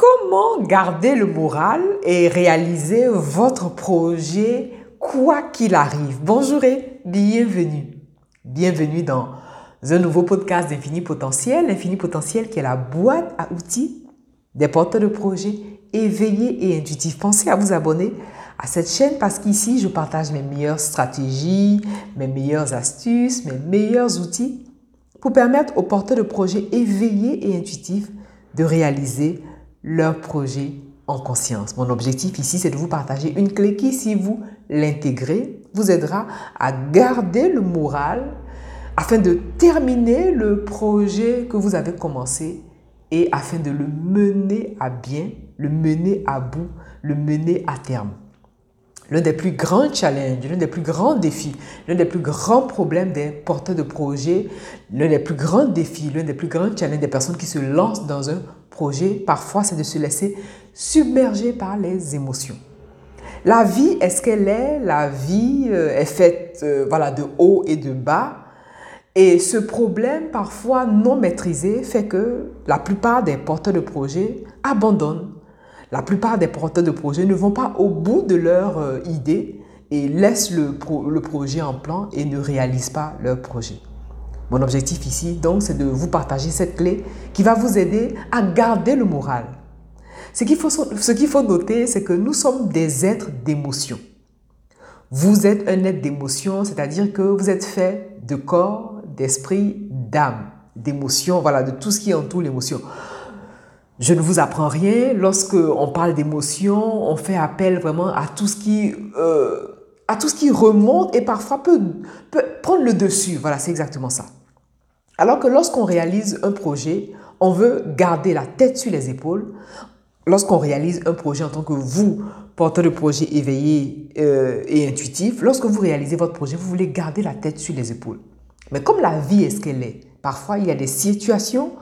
Comment garder le moral et réaliser votre projet quoi qu'il arrive? Bonjour et bienvenue. Bienvenue dans un nouveau podcast d'Infini Potentiel. L'Infini Potentiel qui est la boîte à outils des porteurs de projets éveillés et intuitifs. Pensez à vous abonner à cette chaîne parce qu'ici, je partage mes meilleures stratégies, mes meilleures astuces, mes meilleurs outils pour permettre aux porteurs de projets éveillés et intuitifs de réaliser leur projet en conscience. Mon objectif ici, c'est de vous partager une clé qui, si vous l'intégrez, vous aidera à garder le moral afin de terminer le projet que vous avez commencé et afin de le mener à bien, le mener à bout, le mener à terme. L'un des plus grands challenges, l'un des plus grands défis, l'un des plus grands problèmes des porteurs de projets, l'un des plus grands défis, l'un des plus grands challenges des personnes qui se lancent dans un projet, parfois, c'est de se laisser submerger par les émotions. La vie est ce qu'elle est, la vie euh, est faite euh, voilà, de haut et de bas. Et ce problème, parfois non maîtrisé, fait que la plupart des porteurs de projets abandonnent la plupart des porteurs de projets ne vont pas au bout de leur euh, idée et laissent le, le projet en plan et ne réalisent pas leur projet. Mon objectif ici, donc, c'est de vous partager cette clé qui va vous aider à garder le moral. Ce qu'il faut, noter, c'est que nous sommes des êtres d'émotion. Vous êtes un être d'émotion, c'est-à-dire que vous êtes fait de corps, d'esprit, d'âme, d'émotion, voilà, de tout ce qui entoure l'émotion. Je ne vous apprends rien. Lorsque on parle d'émotion, on fait appel vraiment à tout ce qui, euh, remonte et parfois peut prendre le dessus. Voilà, c'est exactement ça. Alors que lorsqu'on réalise un projet, on veut garder la tête sur les épaules. Lorsqu'on réalise un projet en tant que vous, porteur de projet éveillé euh, et intuitif, lorsque vous réalisez votre projet, vous voulez garder la tête sur les épaules. Mais comme la vie est ce qu'elle est, parfois il y a des situations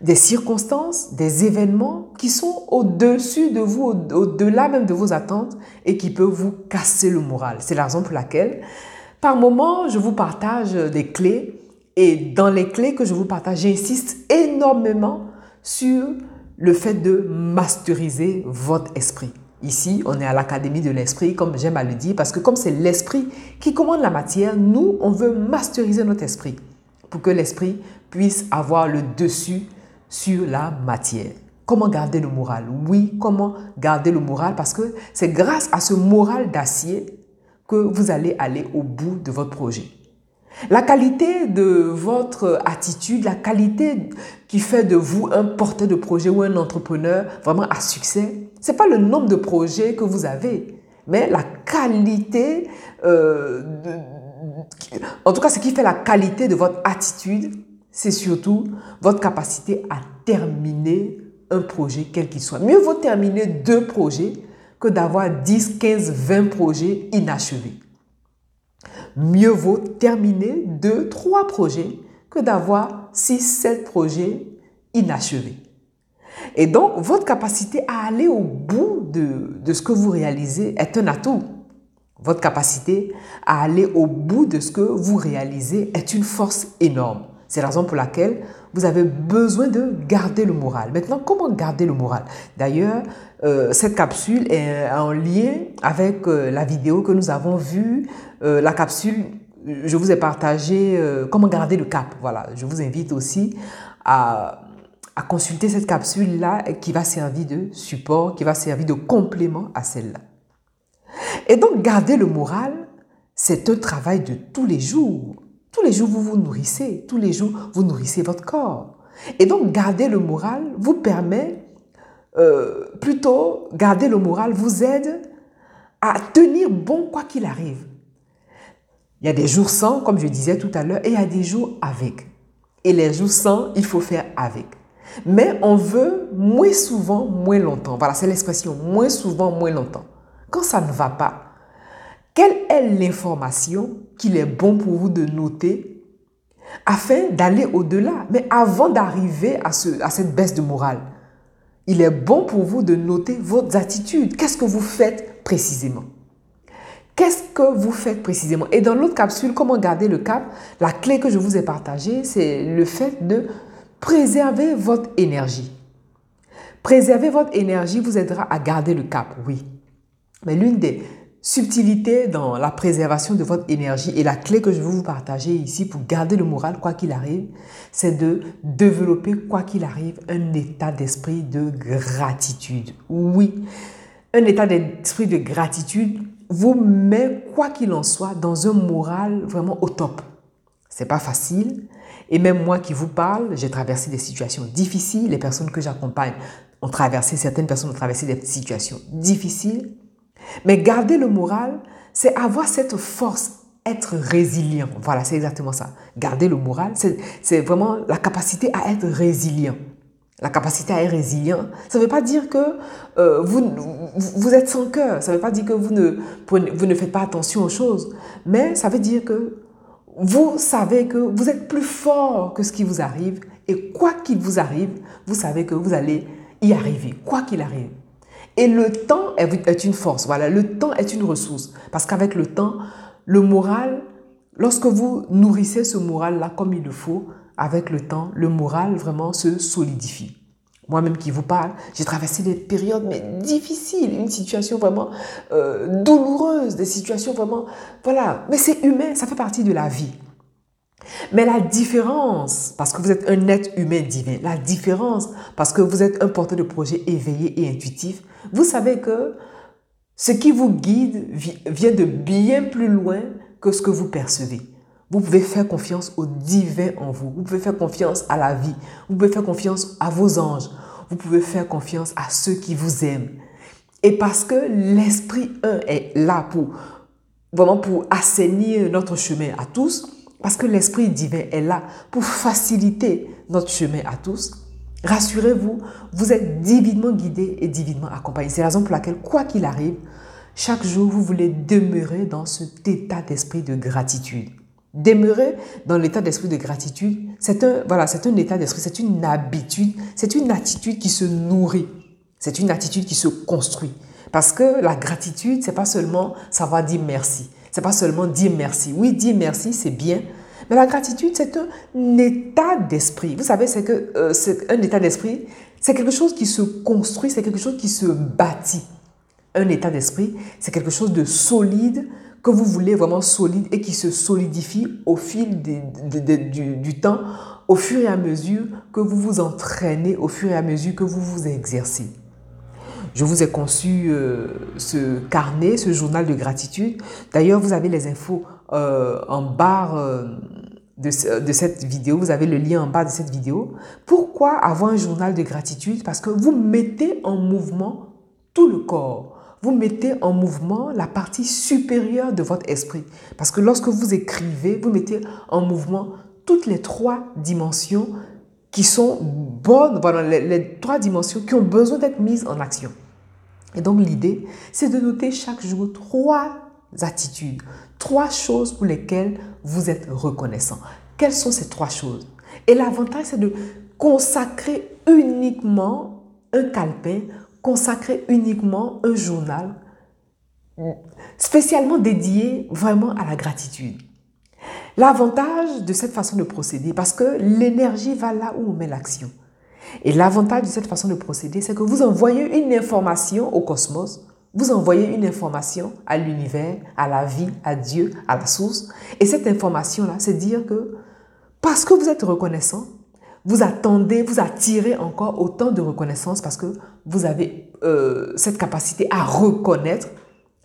des circonstances, des événements qui sont au-dessus de vous, au-delà même de vos attentes et qui peuvent vous casser le moral. C'est la raison pour laquelle, par moment, je vous partage des clés et dans les clés que je vous partage, j'insiste énormément sur le fait de masteriser votre esprit. Ici, on est à l'Académie de l'Esprit, comme j'aime à le dire, parce que comme c'est l'Esprit qui commande la matière, nous, on veut masteriser notre esprit pour que l'Esprit puisse avoir le dessus sur la matière. Comment garder le moral? Oui, comment garder le moral? Parce que c'est grâce à ce moral d'acier que vous allez aller au bout de votre projet. La qualité de votre attitude, la qualité qui fait de vous un porteur de projet ou un entrepreneur vraiment à succès, c'est pas le nombre de projets que vous avez, mais la qualité, euh, en tout cas ce qui fait la qualité de votre attitude c'est surtout votre capacité à terminer un projet, quel qu'il soit. Mieux vaut terminer deux projets que d'avoir 10, 15, 20 projets inachevés. Mieux vaut terminer deux, trois projets que d'avoir 6, 7 projets inachevés. Et donc, votre capacité à aller au bout de, de ce que vous réalisez est un atout. Votre capacité à aller au bout de ce que vous réalisez est une force énorme. C'est la raison pour laquelle vous avez besoin de garder le moral. Maintenant, comment garder le moral? D'ailleurs, euh, cette capsule est en lien avec euh, la vidéo que nous avons vue. Euh, la capsule, je vous ai partagé comment garder le cap. Voilà, je vous invite aussi à, à consulter cette capsule-là qui va servir de support, qui va servir de complément à celle-là. Et donc, garder le moral, c'est un travail de tous les jours. Tous les jours, vous vous nourrissez. Tous les jours, vous nourrissez votre corps. Et donc, garder le moral vous permet, euh, plutôt, garder le moral vous aide à tenir bon quoi qu'il arrive. Il y a des jours sans, comme je disais tout à l'heure, et il y a des jours avec. Et les jours sans, il faut faire avec. Mais on veut moins souvent, moins longtemps. Voilà, c'est l'expression moins souvent, moins longtemps. Quand ça ne va pas, quelle est l'information qu'il est bon pour vous de noter afin d'aller au-delà Mais avant d'arriver à, cette baisse de morale, il est bon pour vous de noter vos attitudes. Qu'est-ce que vous faites précisément? Qu'est-ce que vous faites précisément? Et dans l'autre capsule, comment garder le cap? La clé que je vous ai partagée, c'est le fait de préserver votre énergie. Préserver votre énergie vous aidera à garder le cap, oui. Mais l'une des subtilités dans la préservation de votre énergie et la clé que je veux vous partager ici pour garder le moral quoi qu'il arrive, c'est de développer quoi qu'il arrive un état d'esprit de gratitude. Oui, un état d'esprit de gratitude vous met quoi qu'il en soit dans un moral vraiment au top. C'est pas facile, et même moi qui vous parle, j'ai traversé des situations difficiles. Les personnes que j'accompagne ont traversé, certaines personnes ont traversé des situations difficiles. Mais garder le moral, c'est avoir cette force, être résilient. Voilà, c'est exactement ça. Garder le moral, c'est vraiment la capacité à être résilient. La capacité à être résilient, ça ne veut pas dire que euh, vous, vous êtes sans cœur, ça ne veut pas dire que vous ne, vous ne faites pas attention aux choses, mais ça veut dire que vous savez que vous êtes plus fort que ce qui vous arrive et quoi qu'il vous arrive, vous savez que vous allez y arriver, quoi qu'il arrive. Et le temps est une force, voilà, le temps est une ressource parce qu'avec le temps, le moral, lorsque vous nourrissez ce moral-là comme il le faut, avec le temps, le moral vraiment se solidifie moi-même qui vous parle, j'ai traversé des périodes mais difficiles, une situation vraiment euh, douloureuse, des situations vraiment, voilà. Mais c'est humain, ça fait partie de la vie. Mais la différence, parce que vous êtes un être humain divin, la différence, parce que vous êtes un porteur de projet éveillé et intuitif, vous savez que ce qui vous guide vient de bien plus loin que ce que vous percevez. Vous pouvez faire confiance au divin en vous. Vous pouvez faire confiance à la vie. Vous pouvez faire confiance à vos anges. Vous pouvez faire confiance à ceux qui vous aiment. Et parce que l'Esprit 1 est là pour vraiment pour assainir notre chemin à tous, parce que l'Esprit divin est là pour faciliter notre chemin à tous, rassurez-vous, vous êtes divinement guidé et divinement accompagné. C'est la raison pour laquelle, quoi qu'il arrive, chaque jour, vous voulez demeurer dans cet état d'esprit de gratitude. Demeurer dans l'état d'esprit de gratitude, c'est un, voilà, c'est un état d'esprit, c'est une habitude, c'est une attitude qui se nourrit, c'est une attitude qui se construit. Parce que la gratitude, c'est pas seulement savoir dire merci, c'est pas seulement dire merci. Oui, dire merci, c'est bien, mais la gratitude, c'est un état d'esprit. Vous savez, c'est que euh, c'est un état d'esprit, c'est quelque chose qui se construit, c'est quelque chose qui se bâtit. Un état d'esprit, c'est quelque chose de solide, que vous voulez vraiment solide et qui se solidifie au fil du, temps, au fur et à mesure que vous vous entraînez, au fur et à mesure que vous vous exercez. Je vous ai conçu euh, ce carnet, ce journal de gratitude. D'ailleurs, vous avez les infos euh, en euh, de, de, cette vidéo. Vous avez le lien en bas de cette vidéo. Pourquoi avoir un journal de gratitude? Parce que vous mettez en mouvement tout le corps vous mettez en mouvement la partie supérieure de votre esprit. Parce que lorsque vous écrivez, vous mettez en mouvement toutes les trois dimensions qui sont bonnes, voilà, les, trois dimensions qui ont besoin d'être mises en action. Et donc l'idée, c'est de noter chaque jour trois attitudes, trois choses pour lesquelles vous êtes reconnaissant. Quelles sont ces trois choses? Et l'avantage, c'est de consacrer uniquement un calepin consacrer uniquement un journal spécialement dédié vraiment à la gratitude. L'avantage de cette façon de procéder, parce que l'énergie va là où on met l'action. Et l'avantage de cette façon de procéder, c'est que vous envoyez une information au cosmos, vous envoyez une information à l'univers, à la vie, à Dieu, à la source. Et cette information-là, c'est dire que parce que vous êtes reconnaissant, vous attendez, vous attirez encore autant de reconnaissance parce que vous avez euh, cette capacité à reconnaître,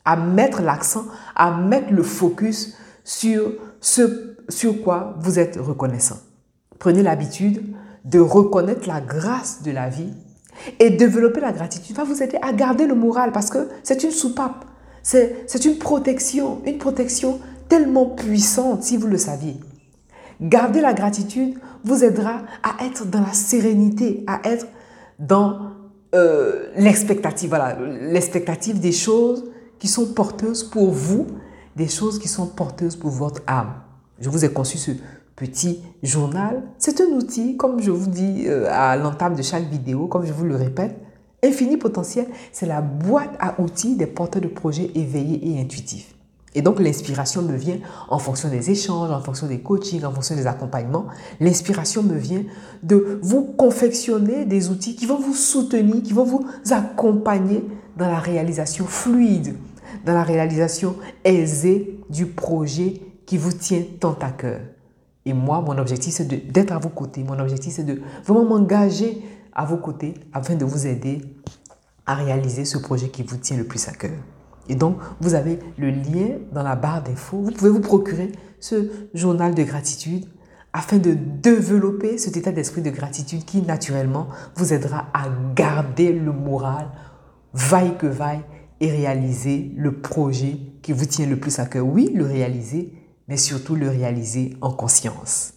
à mettre l'accent, à mettre le focus sur ce sur quoi vous êtes reconnaissant. Prenez l'habitude de reconnaître la grâce de la vie et développer la gratitude va vous aider à garder le moral parce que c'est une soupape, c'est une protection, une protection tellement puissante si vous le saviez. Garder la gratitude vous aidera à être dans la sérénité, à être dans euh, l'expectative, voilà, l'expectative des choses qui sont porteuses pour vous, des choses qui sont porteuses pour votre âme. Je vous ai conçu ce petit journal. C'est un outil, comme je vous dis euh, à l'entame de chaque vidéo, comme je vous le répète, Infini Potentiel, c'est la boîte à outils des porteurs de projets éveillés et intuitifs. Et donc l'inspiration me vient en fonction des échanges, en fonction des coachings, en fonction des accompagnements. L'inspiration me vient de vous confectionner des outils qui vont vous soutenir, qui vont vous accompagner dans la réalisation fluide, dans la réalisation aisée du projet qui vous tient tant à cœur. Et moi, mon objectif, c'est d'être à vos côtés. Mon objectif, c'est de vraiment m'engager à vos côtés afin de vous aider à réaliser ce projet qui vous tient le plus à cœur. Et donc, vous avez le lien dans la barre d'infos. Vous pouvez vous procurer ce journal de gratitude afin de développer cet état d'esprit de gratitude qui, naturellement, vous aidera à garder le moral, vaille que vaille, et réaliser le projet qui vous tient le plus à cœur. Oui, le réaliser, mais surtout le réaliser en conscience.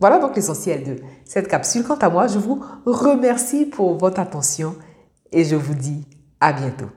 Voilà donc l'essentiel de cette capsule. Quant à moi, je vous remercie pour votre attention et je vous dis à bientôt.